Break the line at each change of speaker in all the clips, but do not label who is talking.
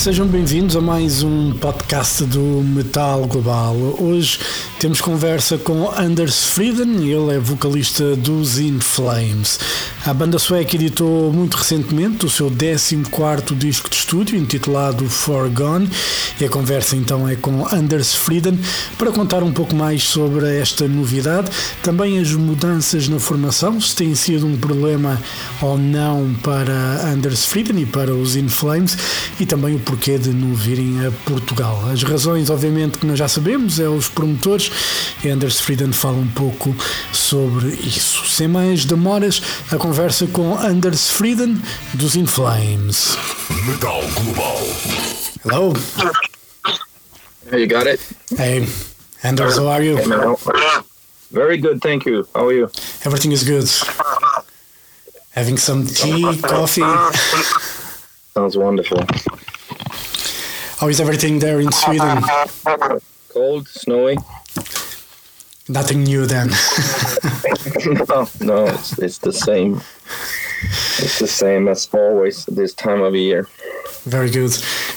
Sejam bem-vindos a mais um podcast do Metal Global. Hoje temos conversa com Anders Frieden, ele é vocalista dos In Flames. A banda sueca editou muito recentemente o seu 14 disco de estúdio, intitulado Forgone, e a conversa então é com Anders Frieden para contar um pouco mais sobre esta novidade, também as mudanças na formação, se tem sido um problema ou não para Anders Frieden e para os In Flames, e também o porquê de não virem a Portugal. As razões, obviamente, que nós já sabemos, é os promotores, Anders Frieden fala um pouco sobre isso. Sem mais demoras, a conversa com Anders Friden dos In Flames.
Metal Global.
Hello.
Hey, you got it?
Hey, Anders, how are you?
Hey. Very good, thank you. How are you?
Everything is good. Having some tea, coffee.
Sounds wonderful.
How is everything there in Sweden?
Cold, snowy?
Nothing new then.
no, no, it's, it's the same. It's the same as always this time of year.
Very good.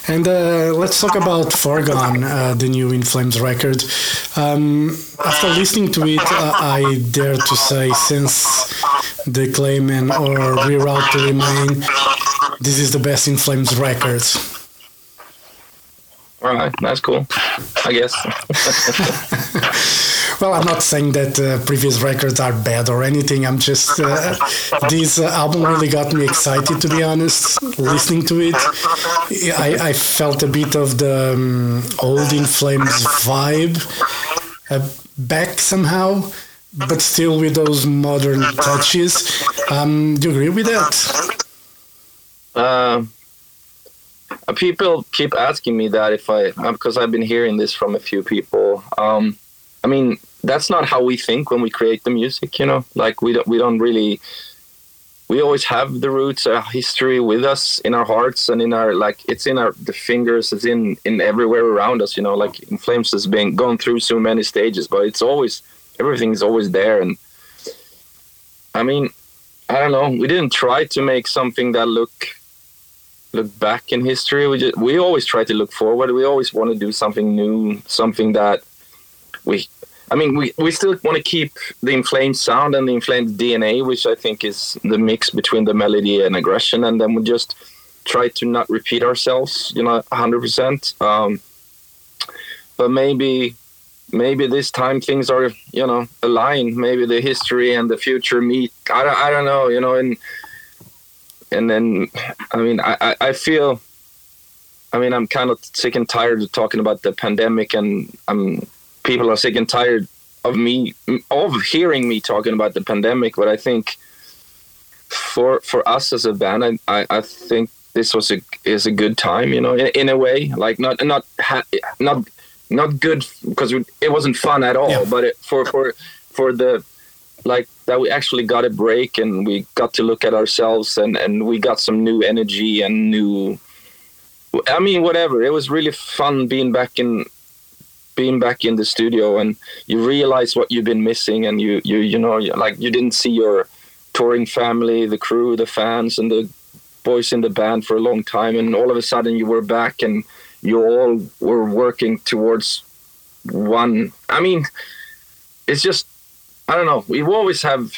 And uh, let's talk about Foregone, uh, the new In Flames record. Um, after listening to it, uh, I dare to say, since the Clayman or Reroute to Remain, this is the best In Flames record.
All right, that's cool. I guess.
well, I'm not saying that uh, previous records are bad or anything. I'm just uh, this uh, album really got me excited. To be honest, listening to it, I, I felt a bit of the um, old In Flames vibe uh, back somehow, but still with those modern touches. Um, do you agree with that?
Uh, people keep asking me that if I because I've been hearing this from a few people. Um, I mean, that's not how we think when we create the music. You know, like we don't we don't really. We always have the roots, our history with us in our hearts and in our like. It's in our the fingers. It's in in everywhere around us. You know, like In Flames has been gone through so many stages, but it's always everything is always there. And I mean, I don't know. We didn't try to make something that look look back in history. We just, we always try to look forward. We always want to do something new, something that we. I mean, we, we still want to keep the In Flames sound and the In Flames DNA, which I think is the mix between the melody and aggression, and then we just try to not repeat ourselves, you know, hundred um, percent. But maybe, maybe this time things are, you know, aligned. Maybe the history and the future meet. I don't, I don't know, you know, and and then I mean I, I feel I mean I'm kind of sick and tired of talking about the pandemic and I'm people are sick and tired of me of hearing me talking about the pandemic but I think for for us as a band I, I, I think this was a is a good time you know in, in a way like not not ha- not not good because it wasn't fun at all yeah. but it, for for for the like that we actually got a break and we got to look at ourselves and and we got some new energy and new i mean whatever it was really fun being back in being back in the studio and you realize what you've been missing and you you you know like you didn't see your touring family the crew the fans and the boys in the band for a long time and all of a sudden you were back and you all were working towards one i mean it's just I don't know. We always have.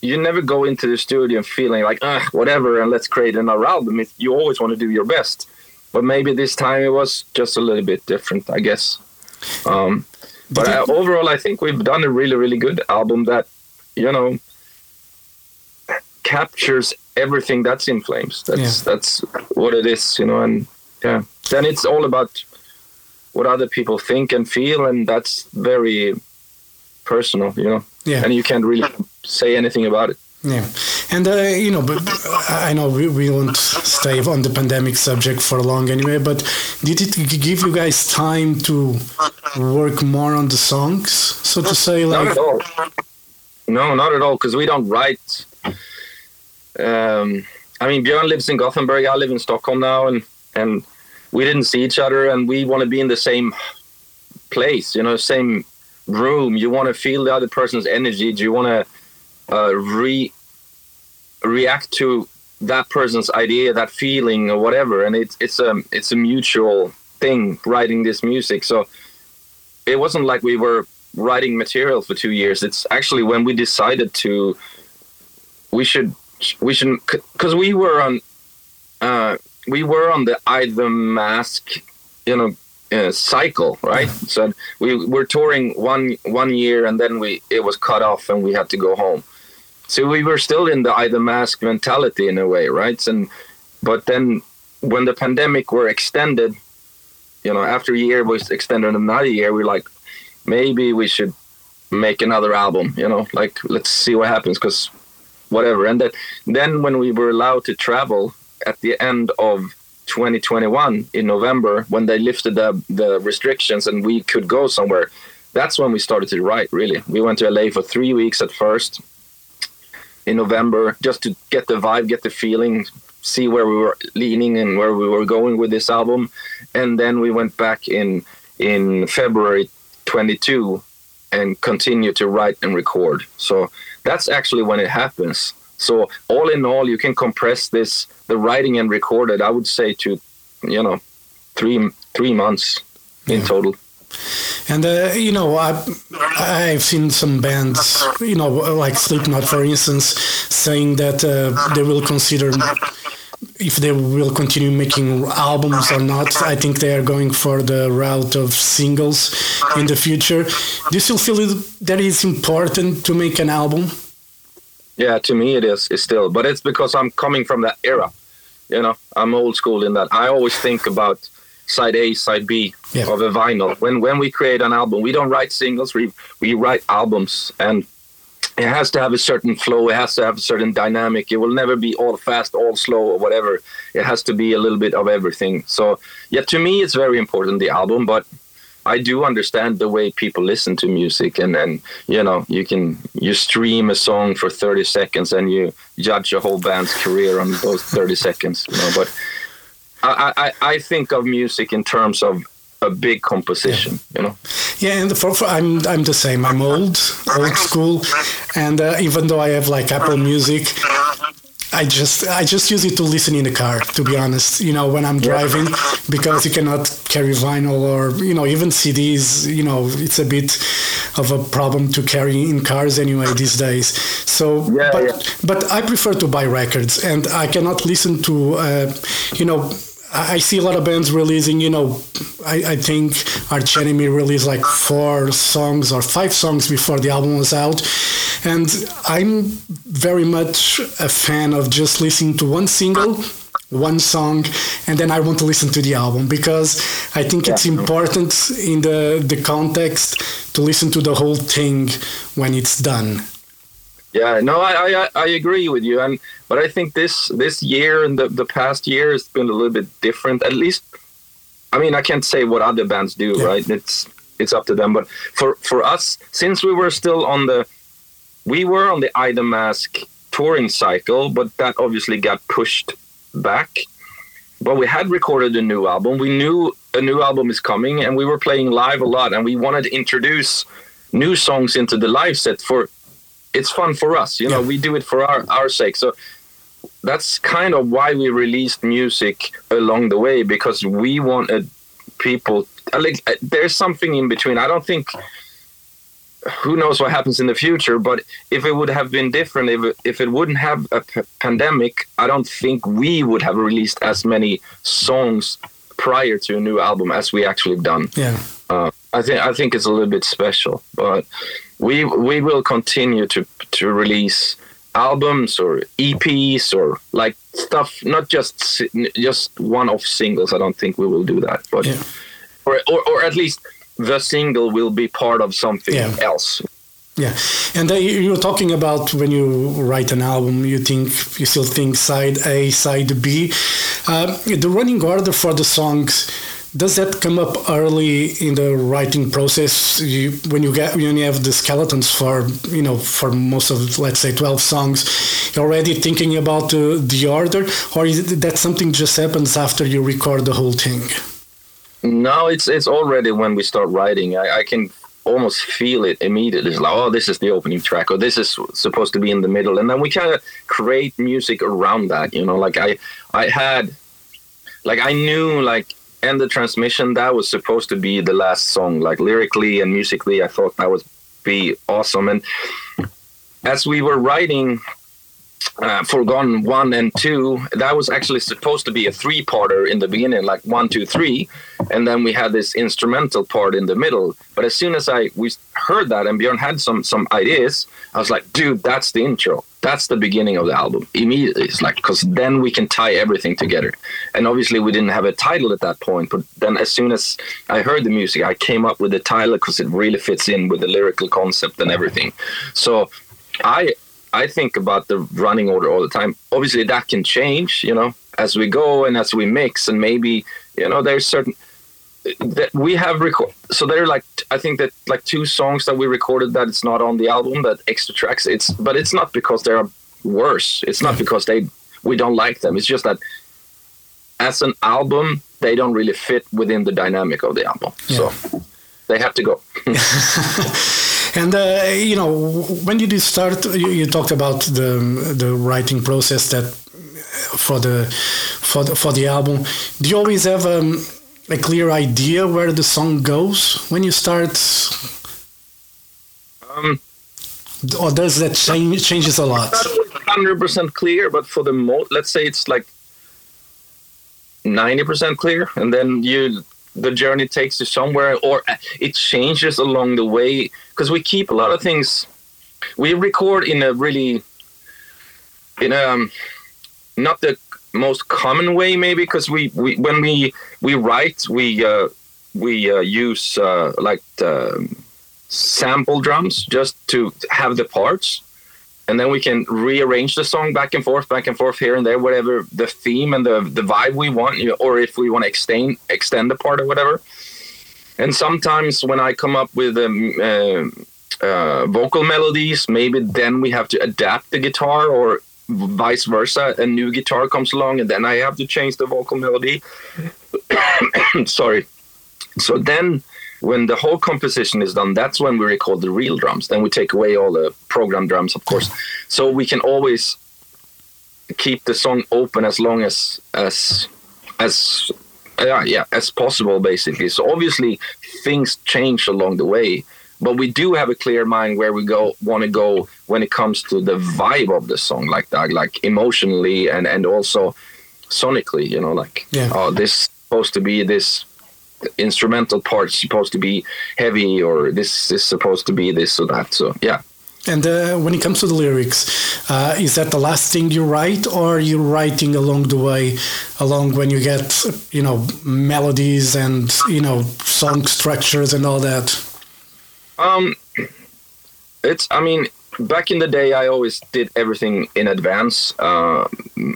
You never go into the studio feeling like, ah, whatever, and let's create another album. You always want to do your best, but maybe this time it was just a little bit different, I guess. Um, but I, overall, I think we've done a really, really good album that, you know, captures everything that's In Flames. That's yeah. that's what it is, you know, and yeah. Then it's all about what other people think and feel, and that's very personal, you know.
Yeah.
And you can't really say anything about it.
Yeah, and uh, you know, but I know we, we won't stay on the pandemic subject for long anyway. But did it give you guys time to work more on the songs, so to say?
Like, not at all. No, not at all, because we don't write. Um, I mean, Björn lives in Gothenburg. I live in Stockholm now, and and we didn't see each other, and we want to be in the same place, you know, same room, you want to feel the other person's energy. Do you want to uh, re react to that person's idea, that feeling, or whatever? And it's it's a it's a mutual thing writing this music. So it wasn't like we were writing material for two years. It's actually when we decided to we should we should because we were on uh, we were on the I, the Mask, you know, uh, cycle, right? So we were touring one one year, and then we it was cut off, and we had to go home. So we were still in the I the Mask mentality in a way, right? And but then when the pandemic were extended, you know, after a year was extended another year, we're like, maybe we should make another album, you know, like let's see what happens, because whatever. And that then when we were allowed to travel at the end of 2021 in November, when they lifted the the restrictions and we could go somewhere, that's when we started to write. Really, we went to LA for three weeks at first in November just to get the vibe, get the feeling, see where we were leaning and where we were going with this album, and then we went back in in February 22 and continued to write and record. So that's actually when it happens. So all in all, you can compress this the writing and recorded. I would say to you know three three months in yeah. total.
And uh, you know, I, I've seen some bands, you know, like Slipknot, for instance, saying that uh, they will consider if they will continue making albums or not. I think they are going for the route of singles in the future. Do you still feel that it's important to make an album?
Yeah, to me it is. It's still, but it's because I'm coming from that era. You know, I'm old school in that. I always think about side A, side B yeah. of a vinyl. When when we create an album, we don't write singles. We we write albums, and it has to have a certain flow. It has to have a certain dynamic. It will never be all fast, all slow, or whatever. It has to be a little bit of everything. So yeah, to me, it's very important the album, but I do understand the way people listen to music, and and you know you can you stream a song for thirty seconds and you judge a whole band's career on those thirty seconds. You know, but I, I I think of music in terms of a big composition, yeah. you know.
Yeah, and for, for, I'm I'm the same. I'm old, old school, and uh, even though I have like Apple Music, I just I just use it to listen in the car. To be honest, you know, when I'm driving, because you cannot carry vinyl or you know even CDs. You know, it's a bit of a problem to carry in cars anyway these days. So, yeah, but yeah. but I prefer to buy records, and I cannot listen to uh, you know I see a lot of bands releasing, you know, I, I think Arch Enemy released like four songs or five songs before the album was out. And I'm very much a fan of just listening to one single, one song, and then I want to listen to the album because I think it's important in the, the context to listen to the whole thing when it's done.
Yeah, no, I, I I agree with you, and but I think this this year and the the past year has been a little bit different. At least, I mean, I can't say what other bands do, yeah. right? It's it's up to them. But for for us, since we were still on the, we were on the I Mask touring cycle, but that obviously got pushed back. But we had recorded a new album. We knew a new album is coming, and we were playing live a lot, and we wanted to introduce new songs into the live set for it's fun for us. You know, yeah. we do it for our our sake. So that's kind of why we released music along the way because we wanted people. Like, there's something in between. I don't think. Who knows what happens in the future? But if it would have been different, if it, if it wouldn't have a p- pandemic, I don't think we would have released as many songs prior to a new album as we actually done.
Yeah.
Uh, I think I think it's a little bit special, but we we will continue to to release albums or EPs or like stuff, not just just one-off singles. I don't think we will do that, but yeah. or, or or at least the single will be part of something yeah. else.
Yeah, and uh, you're talking about when you write an album, you think you still think side A, side B. Uh, the running order for the songs does that come up early in the writing process you, when you get when you have the skeletons for you know for most of let's say 12 songs you're already thinking about uh, the order or is that something just happens after you record the whole thing
no it's it's already when we start writing i, I can almost feel it immediately. It's like, oh, this is the opening track, or this is supposed to be in the middle, and then we kind of create music around that. You know, like I, I had, like I knew, like end the transmission that was supposed to be the last song. Like lyrically and musically, I thought that would be awesome. And as we were writing uh, Foregone one and two, that was actually supposed to be a three parter in the beginning, like one, two, three, and then we had this instrumental part in the middle. But as soon as I we heard that and Björn had some some ideas, I was like, dude, that's the intro. That's the beginning of the album. Immediately, it's like because then we can tie everything together. And obviously, we didn't have a title at that point. But then, as soon as I heard the music, I came up with the title because it really fits in with the lyrical concept and everything. So I I think about the running order all the time. Obviously, that can change, you know, as we go and as we mix, and maybe you know there's certain that we have record. So there are like I think that like two songs that we recorded that it's not on the album, that extra tracks. It's but it's not because they're worse. It's not because they we don't like them. It's just that as an album, they don't really fit within the dynamic of the album. Yeah. So they have to go.
And uh, you know, when did you start? You, you, talked about the the writing process that for the for the, for the album. Do you always have um, a clear idea where the song goes when you start? Um, or does that change changes a lot?
Hundred percent clear, but for the most, let's say it's like ninety percent clear, and then you the journey takes you somewhere or it changes along the way. Because we keep a lot of things we record in a really in a um, not the most common way maybe because we, we when we we write we uh, we uh, use uh, like sample drums just to have the parts and then we can rearrange the song back and forth, back and forth here and there, whatever the theme and the the vibe we want, or if we want to extend extend the part or whatever. And sometimes when I come up with um, uh, uh, vocal melodies, maybe then we have to adapt the guitar, or vice versa. A new guitar comes along, and then I have to change the vocal melody. Sorry. So then when the whole composition is done, that's when we record the real drums. Then we take away all the program drums, of course, so we can always keep the song open as long as as as yeah yeah as possible, basically. So obviously things change along the way, but we do have a clear mind where we go want to go when it comes to the vibe of the song, like that, like emotionally and and also sonically. You know, like yeah. oh, this supposed to be this instrumental parts supposed to be heavy or this is supposed to be this or that. So yeah.
And uh, when it comes to the lyrics, uh, is that the last thing you write, or are you writing along the way, along when you get, you know, melodies and you know song structures and all that?
Um, it's. I mean, back in the day, I always did everything in advance, uh,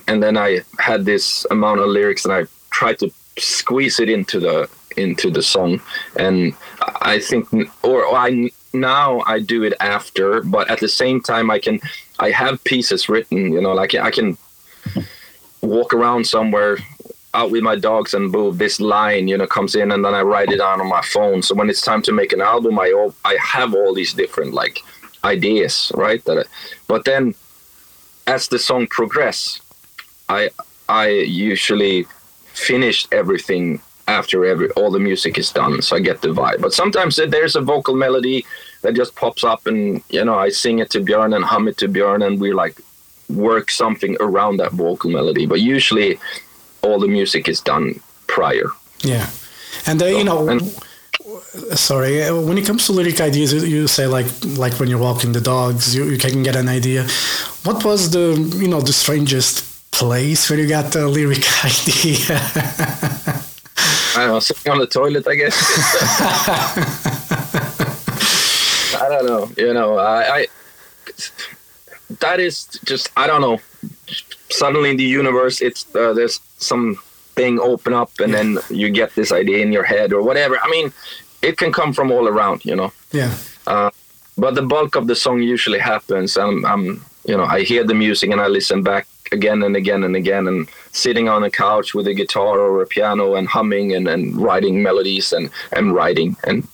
and then I had this amount of lyrics, and I tried to squeeze it into the into the song and i think or i now i do it after but at the same time i can i have pieces written you know like i can walk around somewhere out with my dogs and boom this line you know comes in and then i write it down on my phone. So when it's time to make an album i all, i have all these different like ideas right? That I, but then as the song progress i i usually finished everything after every all the music is done so i get the vibe. But sometimes there's a vocal melody that just pops up and you know i sing it to björn and hum it to björn and we like work something around that vocal melody. But usually all the music is done prior.
Yeah. And uh, you know and, sorry when it comes to lyric ideas you say like like when you're walking the dogs you, you can get an idea. What was the you know the strangest place where you got the lyric idea
I don't know, sitting on the toilet, I guess. I don't know. You know, I, I that is just I don't know. Suddenly in the universe, it's uh, there's some thing open up, and then you get this idea in your head or whatever. I mean, it can come from all around, you know.
Yeah. Uh,
but the bulk of the song usually happens. I'm, I'm, you know, I hear the music and I listen back again and again and again and sitting on a couch with a guitar or a piano and humming and, and writing melodies and, and writing and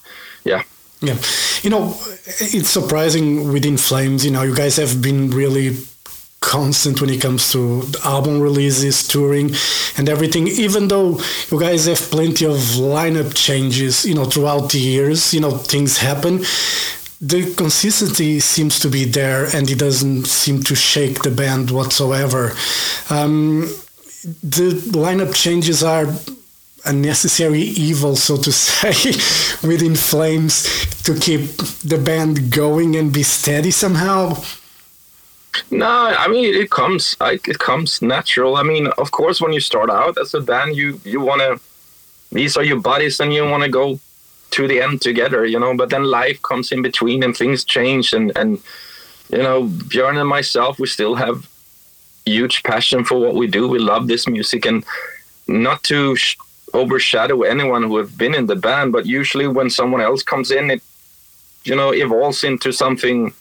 yeah
Yeah, you know, it's surprising within Flames. You know, you guys have been really constant when it comes to album releases, touring, and everything. Even though you guys have plenty of lineup changes, you know, throughout the years, you know, things happen. The consistency seems to be there, and it doesn't seem to shake the band whatsoever. Um, the lineup changes are a necessary evil, so to say, within Flames to keep the band going and be steady somehow?
No, I mean it comes. like it comes natural. I mean, of course, when you start out as a band, you you want to. These are your buddies, and you want to go to the end together, you know. But then life comes in between, and things change, and and you know, Björn and myself, we still have huge passion for what we do. We love this music, and not to sh- overshadow anyone who have been in the band, but usually when someone else comes in, it you know evolves into something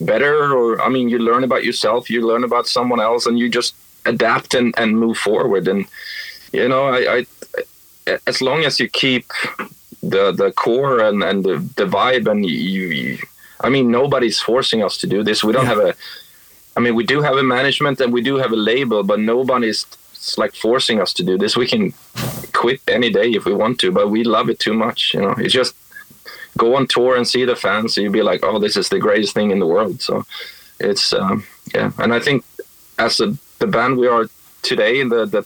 better. Or I mean, you learn about yourself, you learn about someone else, and you just adapt and, and move forward. And you know, I, I as long as you keep the the core and and the, the vibe, and you, you, I mean, nobody's forcing us to do this. We don't have a I mean, we do have a management and we do have a label, but nobody's like forcing us to do this. We can quit any day if we want to, but we love it too much. You know, it's just go on tour and see the fans, and you'd be like, oh, this is the greatest thing in the world. So it's um, yeah, and I think as a, the band we are today, the the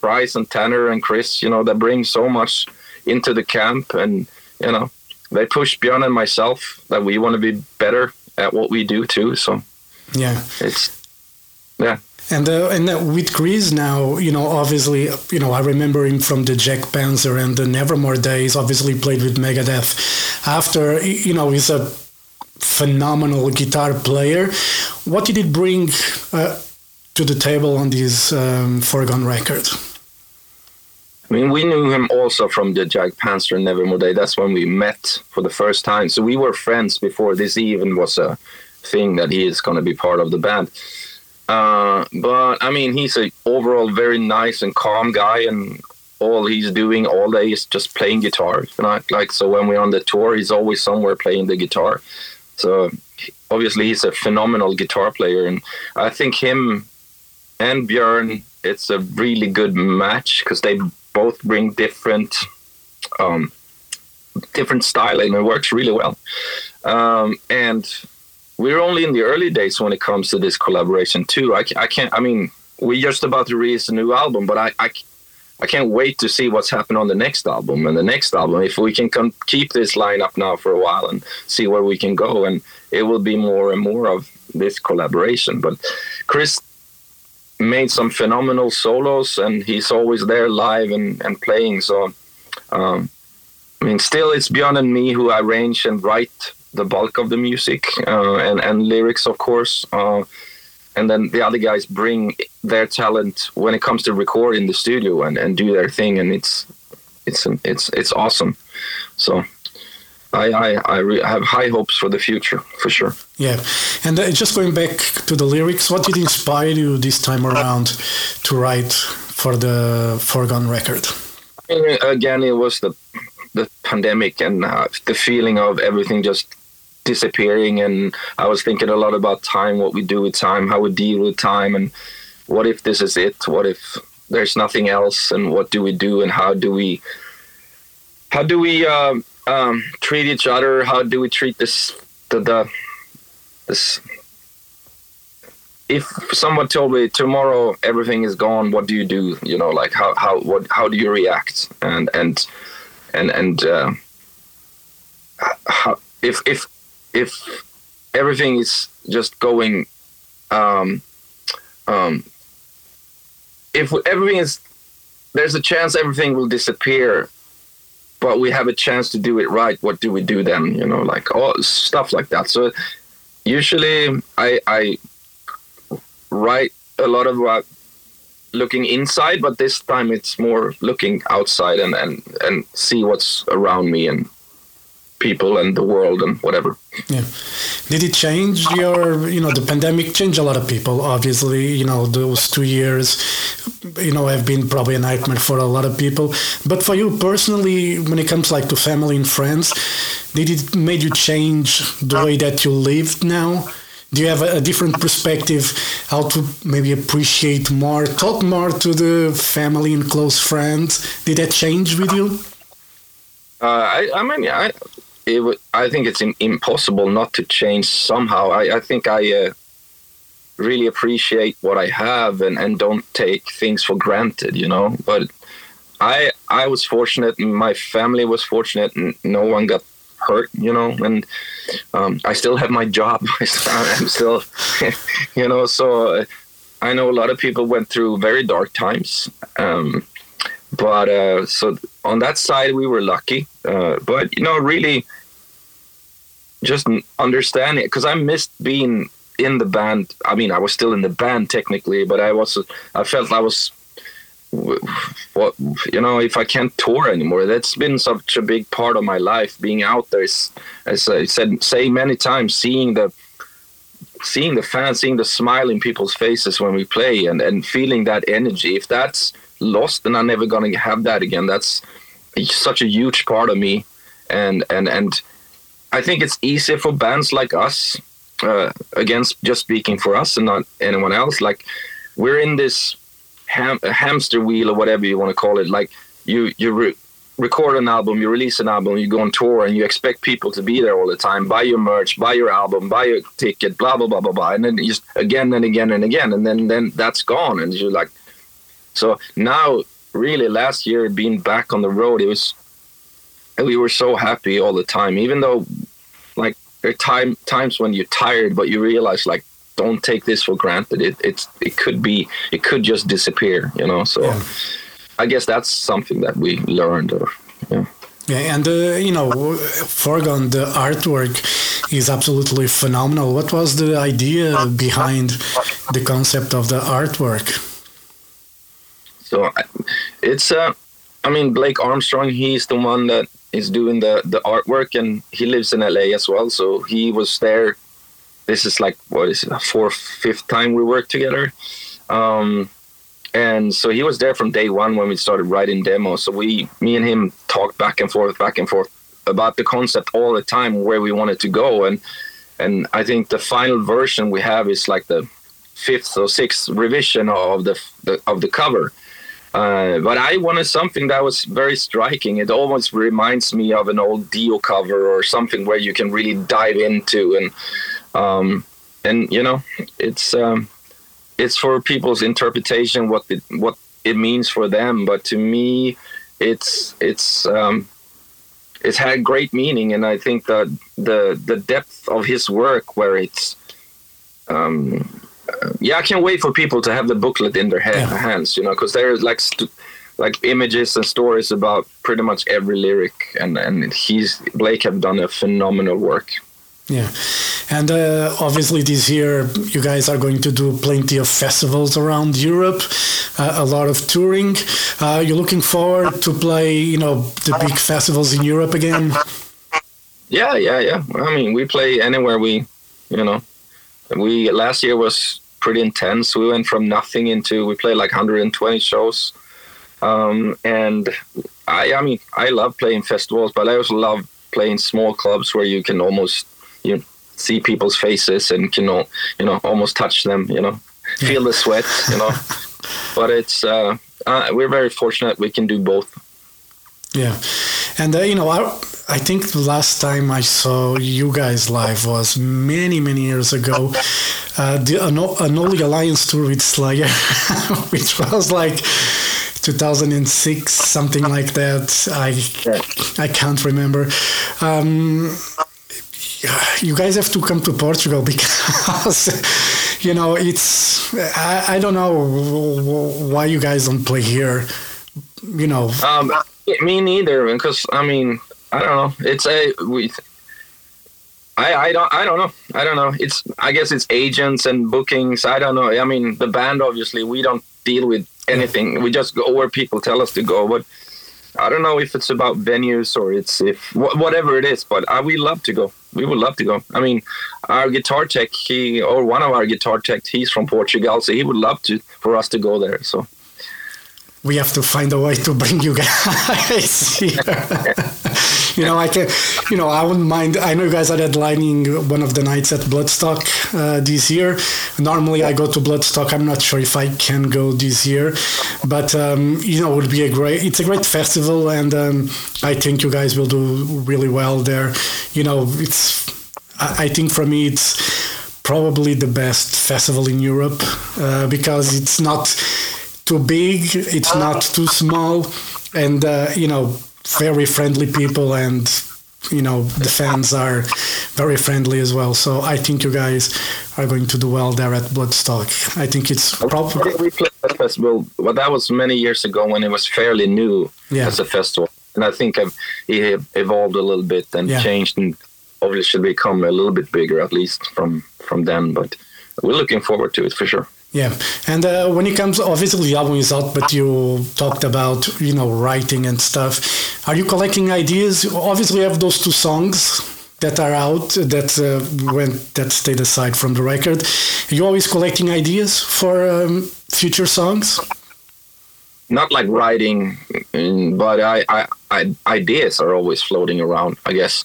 Bryce and Tanner and Chris, you know, that bring so much into the camp, and you know, they push Björn and myself that we want to be better at what we do too. So
yeah,
it's yeah.
And uh, and uh, with Chris now, you know, obviously, you know, I remember him from the Jag Panzer and the Nevermore days. Obviously, played with Megadeth. After, you know, he's a phenomenal guitar player. What did it bring uh, to the table on this um, Foregone record?
I mean, we knew him also from the Jag Panzer and Nevermore Day. That's when we met for the first time. So we were friends before this even was a thing that he is going to be part of the band. Uh, but I mean, he's a overall very nice and calm guy, and all he's doing all day is just playing guitar. Know, like so when we're on the tour, he's always somewhere playing the guitar. So obviously, he's a phenomenal guitar player, and I think him and Björn, it's a really good match because they both bring different. Um, different style and it works really well um, and we're only in the early days when it comes to this collaboration too. I, I can't. I mean, we're just about to release a new album, but I, I, I can't wait to see what's happened on the next album and the next album. If we can come, keep this lineup now for a while and see where we can go, and it will be more and more of this collaboration. But Chris made some phenomenal solos, and he's always there live and, and playing. So, um, I mean, still it's Björn and me who arrange and write the bulk of the music uh, and and lyrics, of course. Uh, and then the other guys bring their talent when it comes to record in the studio and, and do their thing, and it's it's it's it's awesome. So. I, I, I re- have high hopes for the future, for sure.
Yeah. And uh, just going back to the lyrics, what did inspire you this time around to write for the Foregone record?
Again, it was the the pandemic and uh, the feeling of everything just disappearing and i was thinking a lot about time what we do with time how we deal with time and what if this is it what if there's nothing else and what do we do and how do we how do we uh, um, treat each other how do we treat this the, the this if someone told me tomorrow everything is gone what do you do? You know like how how what how do you react? And and and and uh, how, if if if everything is just going um, um, if everything is there's a chance everything will disappear but we have a chance to do it right what do we do then you know like all stuff like that. So usually i i write a lot of what looking inside but this time it's more looking outside and and and see what's around me and people and the world and whatever.
Yeah. Did it change your, you know, the pandemic changed a lot of people, obviously, you know, those two years, you know, have been probably a nightmare for a lot of people. But for you personally, when it comes like to family and friends, did it made you change the way that you lived now? Do you have a, a different perspective how to maybe appreciate more, talk more to the family and close friends? Did that change with you?
Uh, I, I mean, I, it w- I think it's im- impossible not to change somehow. I, I think I uh, really appreciate what I have and, and don't take things for granted, you know. But I I was fortunate, my family was fortunate, and no one got hurt, you know. And um, I still have my job. I'm still, you know. So uh, I know a lot of people went through very dark times. Um, but uh, so on that side, we were lucky. Uh, but you know, really, just understanding because I missed being in the band. I mean, I was still in the band technically, but I was. I felt I was. What you know, if I can't tour anymore, that's been such a big part of my life. Being out there, is, as I said, say many times, seeing the seeing the fans, seeing the smile in people's faces when we play, and and feeling that energy. If that's lost, then I'm never gonna have that again. That's such a huge part of me, and and and I think it's easier for bands like us, uh, against just speaking for us and not anyone else. Like we're in this ham- hamster wheel or whatever you want to call it. Like you you re- record an album, you release an album, you go on tour, and you expect people to be there all the time, buy your merch, buy your album, buy your ticket, blah blah blah blah blah, and then just again and again and again, and then then that's gone, and you're like, so now really last year being back on the road, it was we were so happy all the time, even though like there are time times when you're tired, but you realize like don't take this for granted. It it's it could be it could just disappear, you know. So
Yeah.
I guess that's something that we learned. Or, yeah.
Yeah, and uh, you know, Foregone, the artwork is absolutely phenomenal. What was the idea behind the concept of the artwork?
So it's uh, I mean Blake Armstrong. He's the one that is doing the the artwork, and he lives in LA as well. So he was there. This is like what is it, fourth, fifth time we worked together. Um, and so he was there from day one when we started writing demos. So we, me and him, talked back and forth, back and forth about the concept all the time, where we wanted to go, and and I think the final version we have is like the fifth or sixth revision of the, the of the cover. Uh, but I wanted something that was very striking. It almost reminds me of an old Dio cover or something where you can really dive into and um, and you know it's um, it's for people's interpretation what it what it means for them. But to me, it's it's um, it's had great meaning, and I think that the the depth of his work, where it's um, yeah, I can't wait for people to have the booklet in their
Yeah.
hands, you know, because there's like st- like images and stories about pretty much every lyric, and and he's Blake have done a phenomenal work.
Yeah, and uh, obviously this year you guys are going to do plenty of festivals around Europe, uh, a lot of touring. Uh, you're looking forward to play, you know, the big festivals in Europe again.
Yeah, yeah, yeah. I mean, we play anywhere we, you know, we last year was pretty intense. We went from nothing into we played like 120 shows, um, and I, I mean, I love playing festivals, but I also love playing small clubs where you can almost you know, see people's faces and you know, you know, almost touch them, you know, feel the sweat, you know. but it's uh, uh, we're very fortunate we can do both.
Yeah, and uh, you know, I, I think the last time I saw you guys live was many, many years ago. Uh, the Ano- Unholy Alliance tour with Slayer, which was like 2006, something like that. I I can't remember. Um, you guys have to come to Portugal because you know it's I, I don't know why you guys don't play here. You know,
Um, me neither, because I mean, I don't know. It's a we. I, I don't I don't know I don't know it's I guess it's agents and bookings I don't know I mean the band obviously we don't deal with anything we just go where people tell us to go but I don't know if it's about venues or it's if whatever it is, but I, we love to go. We would love to go. I mean, our guitar tech, he or one of our guitar techs, he's from Portugal, so he would love to for us to go there. So
we have to find a way to bring you guys here. you know, I can, you know, I wouldn't mind. I know you guys are headlining one of the nights at Bloodstock uh, this year. Normally, I go to Bloodstock. I'm not sure if I can go this year, but um, you know, it would be a great. It's a great festival, and um, I think you guys will do really well there. You know, it's. I, I think for me, it's probably the best festival in Europe uh, because it's not too big, it's not too small, and uh, you know, very friendly people, and you know, the fans are very friendly as well. So I think you guys are going to do well there at Bloodstock. I think it's probably
we played that festival, but that was many years ago when it was fairly new
Yeah.
as a festival, and I think I've, it evolved a little bit and
Yeah.
changed and obviously should become a little bit bigger at least from from then. But we're looking forward to it for sure.
Yeah, and uh, when it comes, obviously the album is out, but you talked about you know writing and stuff. Are you collecting ideas? Obviously, you have those two songs that are out that uh, went that stayed aside from the record. Are you always collecting ideas for um, future songs?
not like writing, mm, but I, I, I ideas are always floating around, I guess.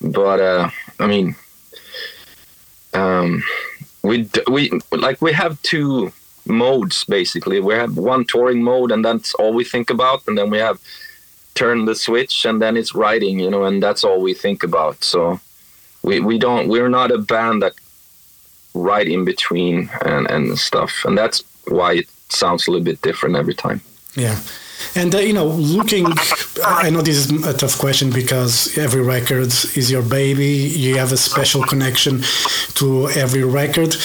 But uh, I mean, um, we we like we have two modes basically. We have one touring mode, and that's all we think about, and then we have turn the switch, and then it's writing, you know, and that's all we think about. So we we don't we're not a band that write in between and and stuff, and that's why it sounds a little bit different every time.
Yeah. And uh, you know, looking, I know this is a tough question because every record is your baby. You have a special connection to every record.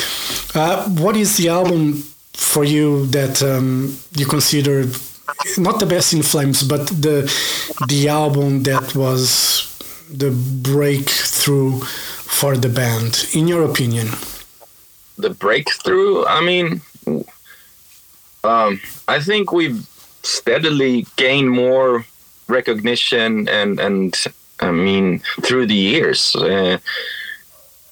Uh, what is the album for you that um, you consider not the best In Flames, but the the album that was the breakthrough for the band, in your opinion?
the breakthrough i mean um, i think we've steadily gain more recognition and and i mean through the years uh,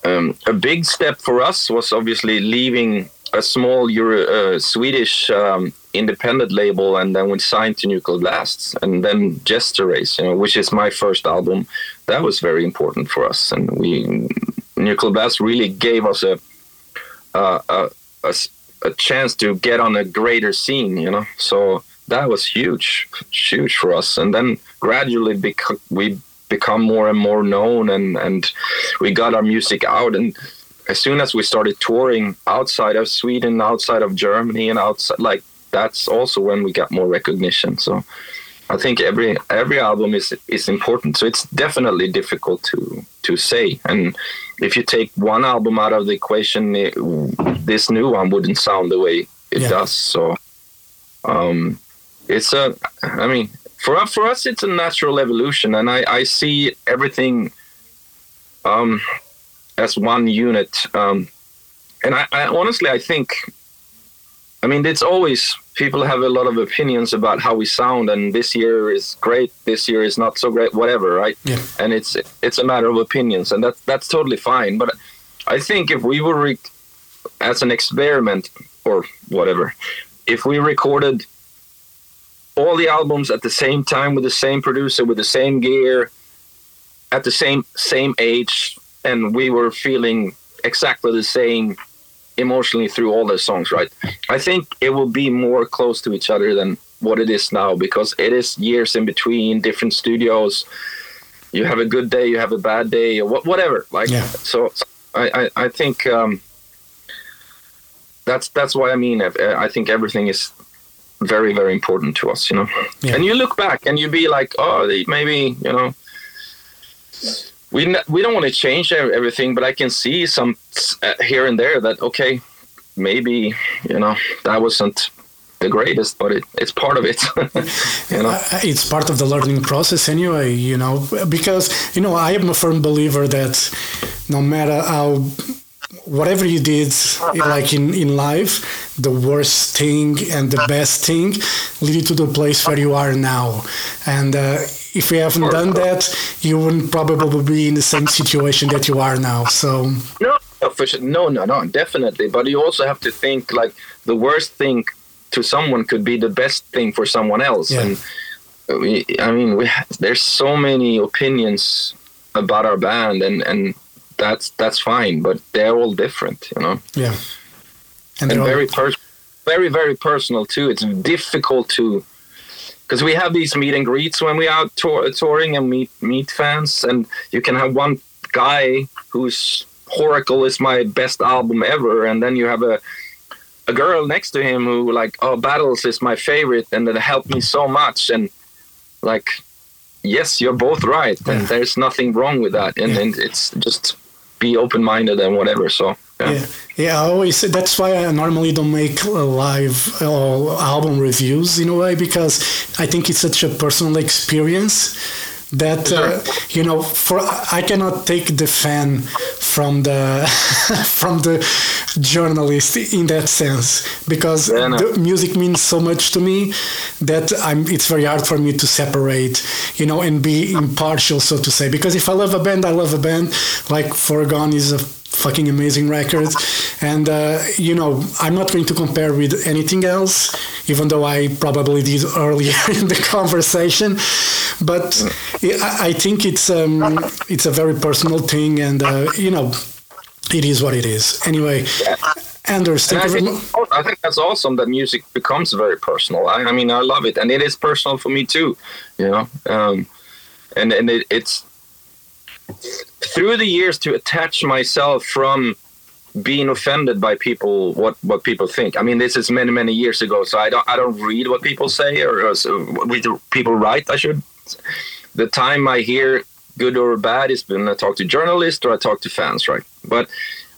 um, a big step for us was obviously leaving a small Euro, uh, swedish um, independent label and then we signed to nuclear blasts and then Jester Race, you know which is my first album that was very important for us and we nuclear blast really gave us a uh, a, a a chance to get on a greater scene, you know. So that was huge, huge for us. And then gradually bec- we become more and more known, and and we got our music out. And as soon as we started touring outside of Sweden, outside of Germany, and outside like that's also when we got more recognition. So I think every every album is is important. So it's definitely difficult to to say. And if you take one album out of the equation, it, this new one wouldn't sound the way it
Yeah.
does. So um, it's a. I mean, for us- for us, it's a natural evolution, and I I see everything um, as one unit. Um, and I, I honestly, I think I mean, it's always people have a lot of opinions about how we sound, and this year is great, this year is not so great, whatever, right?
Yeah.
And it's it's a matter of opinions, and that's that's totally fine. But I think if we were re- as an experiment or whatever, if we recorded all the albums at the same time with the same producer with the same gear at the same same age and we were feeling exactly the same emotionally through all the songs right? I think it will be more close to each other than what it is now because it is years in between different studios. You have a good day you have a bad day or wha- whatever like
Yeah.
so i i, I think um that's that's why i mean. I, I think everything is very very important to us you know
Yeah.
and you look back and you be like oh maybe you know we n- we don't want to change everything but i can see some uh, here and there that okay maybe you know that wasn't the greatest but it, it's part of it you know
Uh, it's part of the learning process anyway you know because you know i am a firm believer that no matter how whatever you did like in in life the worst thing and the best thing lead you to the place where you are now. And uh, if you haven't done that, you wouldn't probably be in the same situation that you are now. So
no, sure. no, no, no, definitely. But you also have to think like the worst thing to someone could be the best thing for someone else.
Yeah.
And we, I mean, we there's so many opinions about our band, and and that's that's fine, but they're all different, you know.
yeah,
and
they're all-
very very very personal too. It's difficult to because we have these meet and greets when we out tour- touring and meet meet fans, and you can have one guy who's Whoracle is my best album ever, and then you have a a girl next to him who like oh Battles is my favorite, and that helped me so much, and like yes, you're both right, and there's nothing wrong with that, and,
Yeah.
and it's just be open minded and whatever. So
Yeah, yeah. I always that's why I normally don't make uh, live or album reviews in a way because I think it's such a personal experience that uh, you know for I cannot take the fan from the from the journalist in that sense because
Yeah, no.
the music means so much to me that I'm it's very hard for me to separate you know and be impartial so to say because if I love a band I love a band like Foregone is a fucking amazing record and uh, you know i'm not going to compare with anything else even though i probably did earlier in the conversation but i, I think it's um, it's a very personal thing and uh, you know it is what it is anyway anders
And I
you very
think,
much
I think that's awesome that music becomes very personal. I, I mean, I love it, and it is personal for me too. You know, um, and and it, it's through the years to attach myself from being offended by people what what people think. I mean, this is many many years ago, so I don't I don't read what people say or, or so what people write. I should. The time I hear good or bad is when I talk to journalists or I talk to fans, right? But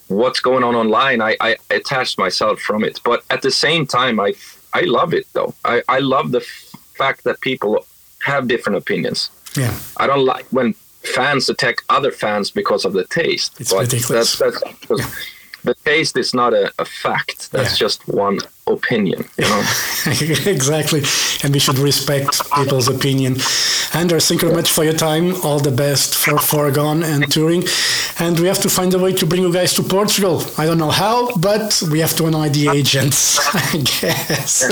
what's going on online, I, I attached myself from it. But at the same time, I I love it though. I, I love the f- fact that people have different opinions.
yeah
I don't like when fans attack other fans because of the taste.
It's
But
ridiculous.
That's, that's, because The taste is not a, a fact. That's
Yeah.
just one opinion. You know.
exactly. And we should respect people's opinion. Anders thank you very much for your time. All the best for foregone and touring and we have to find a way to bring you guys to portugal. I don't know how but we have to annoy the agents i guess.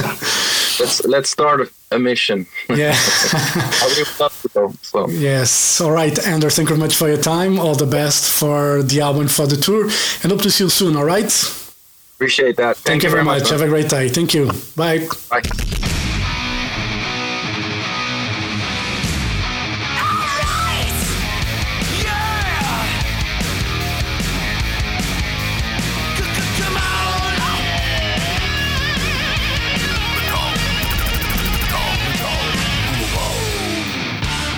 Let's let's start a mission.
yeah.
I would love to go, so.
yes. All right anders thank you very much for your time. All the best for the album for the tour. And hope to see you soon all right
Appreciate that.
thank, you very much
man.
have a great day thank you bye
Bye.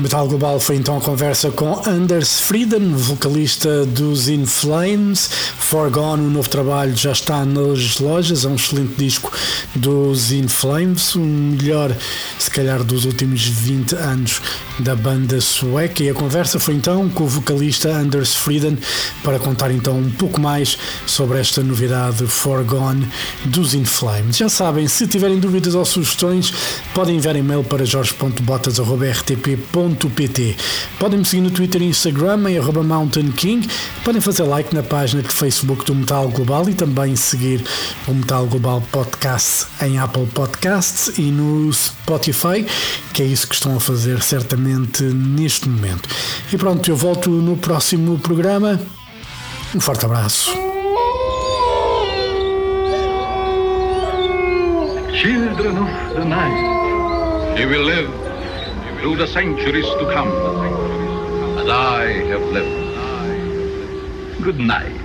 Metal Global foi então a conversa com Anders Frieden, vocalista dos In Flames. Forgone, o novo trabalho, já está nas lojas. É um excelente disco dos In Flames, o melhor, se calhar, dos últimos 20 anos da banda sueca. E a conversa foi então com o vocalista Anders Frieden para contar então um pouco mais sobre esta novidade Forgone dos In Flames. Já sabem, se tiverem dúvidas ou sugestões, podem enviar e-mail para jorge.botas.rtp.pt. Podem me seguir no Twitter e Instagram em arroba Mountain King. Podem fazer like na página de Facebook do Metal Global e também seguir o Metal Global Podcast em Apple Podcasts e no Spotify, que é isso que estão a fazer certamente neste momento. E pronto, eu volto no próximo programa. Um forte abraço.
Children of the night, you will live through the centuries to come, as I have lived. Good night.